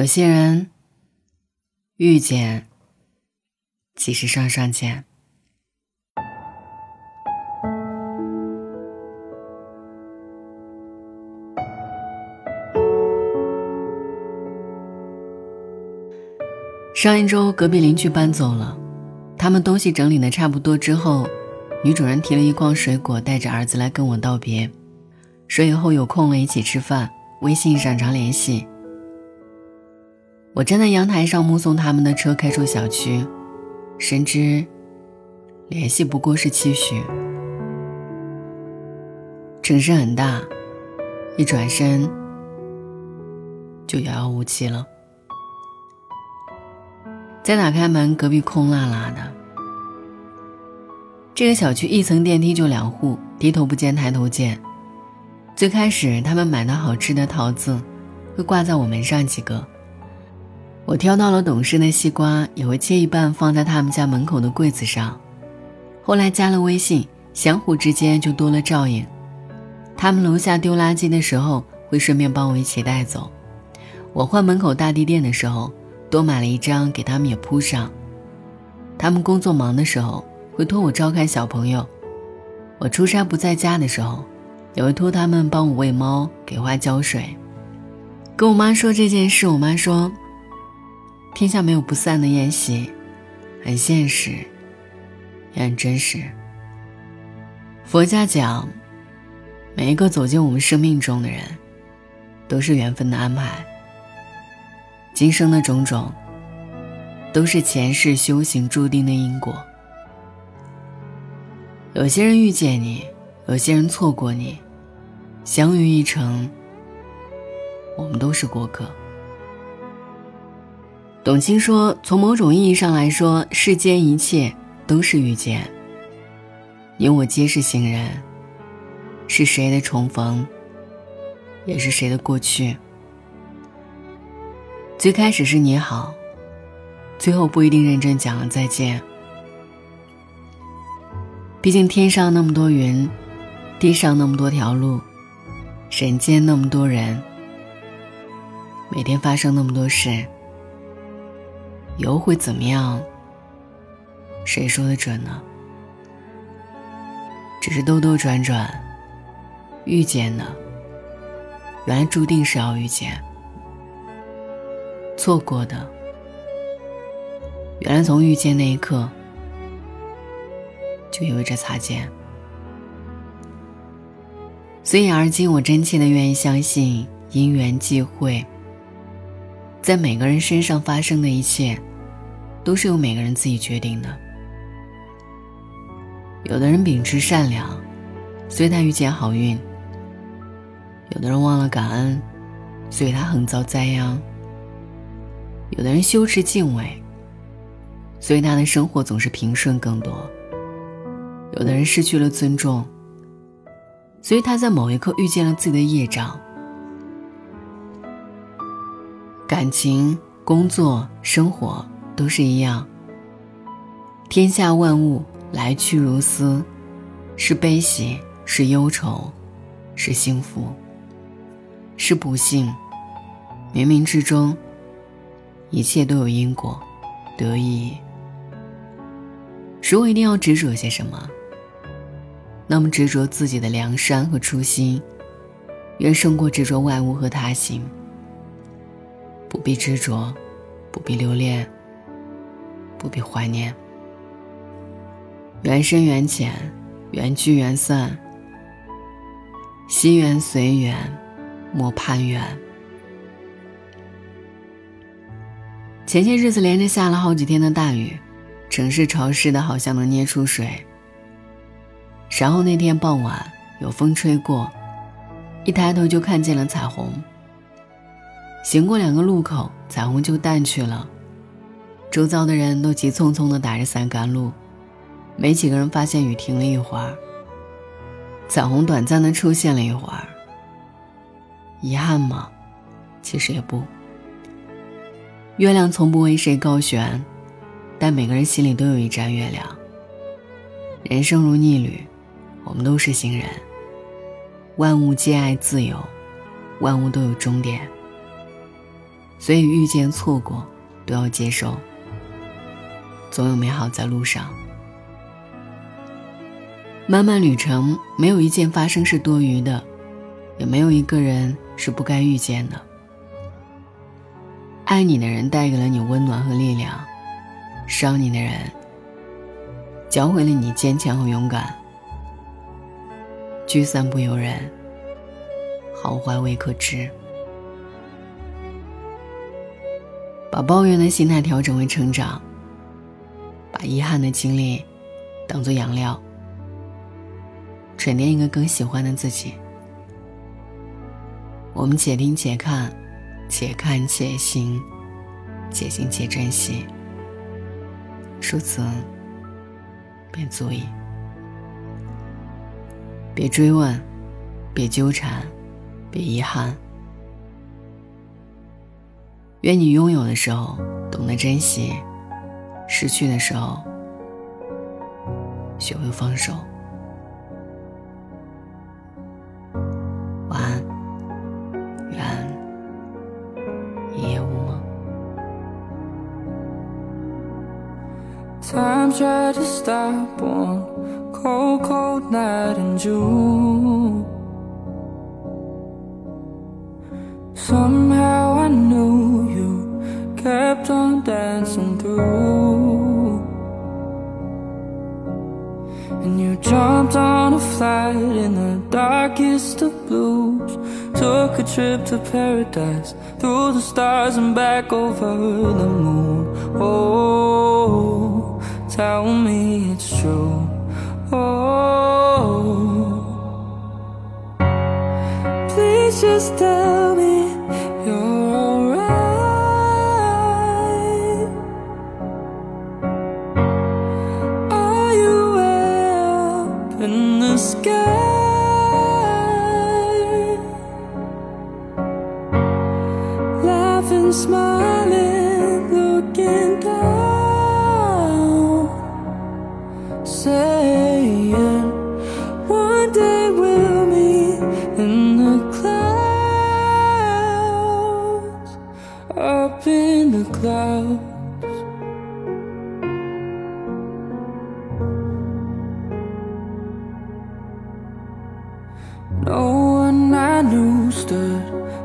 有些人遇见，即是上上签。上一周，隔壁邻居搬走了，他们东西整理的差不多之后，女主人提了一筐水果，带着儿子来跟我道别，说以后有空了一起吃饭，微信上常联系。我站在阳台上目送他们的车开出小区，深知联系不过是期许。城市很大，一转身就遥遥无期了。再打开门，隔壁空落落的。这个小区一层电梯就两户，低头不见抬头见。最开始他们买的好吃的桃子，会挂在我门上几个。我挑到了懂事的西瓜，也会切一半放在他们家门口的柜子上。后来加了微信，相互之间就多了照应。他们楼下丢垃圾的时候，会顺便帮我一起带走。我换门口大地垫的时候。多买了一张给他们也铺上。他们工作忙的时候会托我照看小朋友，我出差不在家的时候，也会托他们帮我喂猫、给花浇水。跟我妈说这件事，我妈说：“天下没有不散的宴席，很现实，也很真实。”佛家讲，每一个走进我们生命中的人，都是缘分的安排。今生的种种，都是前世修行注定的因果。有些人遇见你，有些人错过你，相遇一程，我们都是过客。董卿说：“从某种意义上来说，世间一切都是遇见。你我皆是行人，是谁的重逢，也是谁的过去。”最开始是你好，最后不一定认真讲了再见。毕竟天上那么多云，地上那么多条路，人间那么多人，每天发生那么多事，以后会怎么样？谁说的准呢？只是兜兜转转，遇见的，原来注定是要遇见。错过的，原来从遇见那一刻就意味着擦肩。所以，而今我真切的愿意相信，因缘际会，在每个人身上发生的一切，都是由每个人自己决定的。有的人秉持善良，所以他遇见好运；有的人忘了感恩，所以他横遭灾殃。有的人羞耻敬畏，所以他的生活总是平顺更多；有的人失去了尊重，所以他在某一刻遇见了自己的业障。感情、工作、生活都是一样。天下万物来去如斯，是悲喜，是忧愁，是幸福，是不幸，冥冥之中。一切都有因果，得意。如果一定要执着些什么，那么执着自己的良善和初心，远胜过执着外物和他行。不必执着，不必留恋，不必怀念。缘深缘浅，缘聚缘散，心缘随缘，莫攀缘。前些日子连着下了好几天的大雨，城市潮湿的好像能捏出水。然后那天傍晚有风吹过，一抬头就看见了彩虹。行过两个路口，彩虹就淡去了，周遭的人都急匆匆地打着伞赶路，没几个人发现雨停了一会儿，彩虹短暂地出现了一会儿。遗憾吗？其实也不。月亮从不为谁高悬，但每个人心里都有一盏月亮。人生如逆旅，我们都是行人。万物皆爱自由，万物都有终点。所以遇见错过都要接受，总有美好在路上。漫漫旅程，没有一件发生是多余的，也没有一个人是不该遇见的。爱你的人带给了你温暖和力量，伤你的人教会了你坚强和勇敢。聚散不由人，好坏未可知。把抱怨的心态调整为成长，把遗憾的经历当做养料，沉淀一个更喜欢的自己。我们且听且看，且看且行，且行且珍惜。如此，便足矣。别追问，别纠缠，别遗憾。愿你拥有的时候懂得珍惜，失去的时候学会放手。晚安，愿一夜无梦。Time tried to stop one cold, cold night in June. Jumped on a flight in the darkest of blues. Took a trip to paradise, through the stars and back over the moon. Oh, tell me it's true. Oh, please just tell me Laughing, smiling, looking down, saying,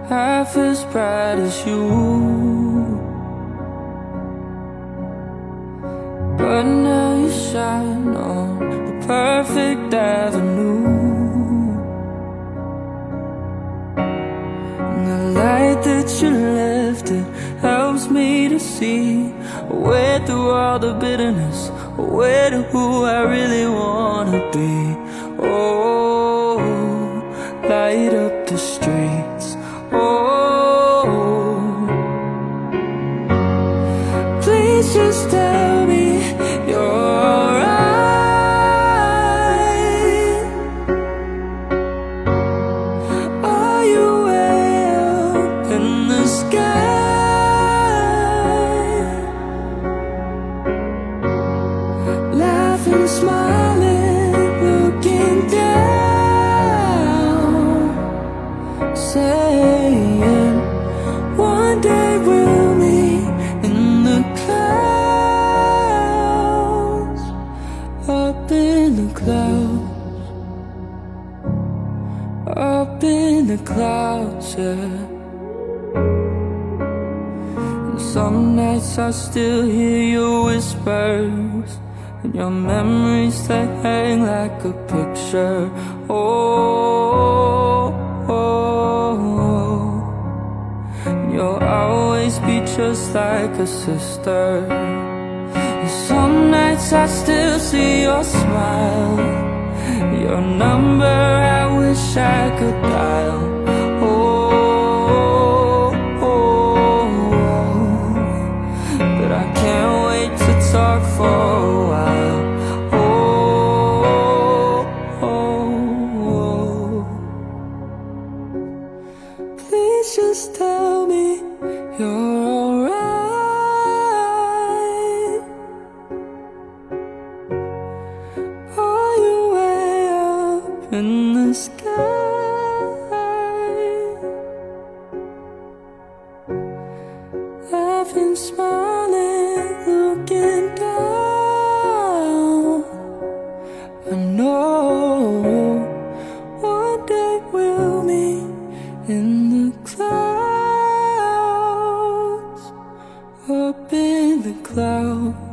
half as bright as you. But now you shine on the perfect avenue. And the light that you left it helps me to see a way through all the bitterness, a way to who I really wanna be. Oh, light up just tell me you're alright. Are you way up in the sky? Laughing, smiling, up in the clouds, yeah. And some nights I still hear your whispers And your memories they hang like a picture Oh, oh, oh. And you'll always be just like a sister And some nights I still see your smile Your number I wish I could dial Oh, oh, oh. But I can't wait to talk for a while. in the sky. I've been smiling, looking down. I know one day we'll meet in the clouds, up in the clouds.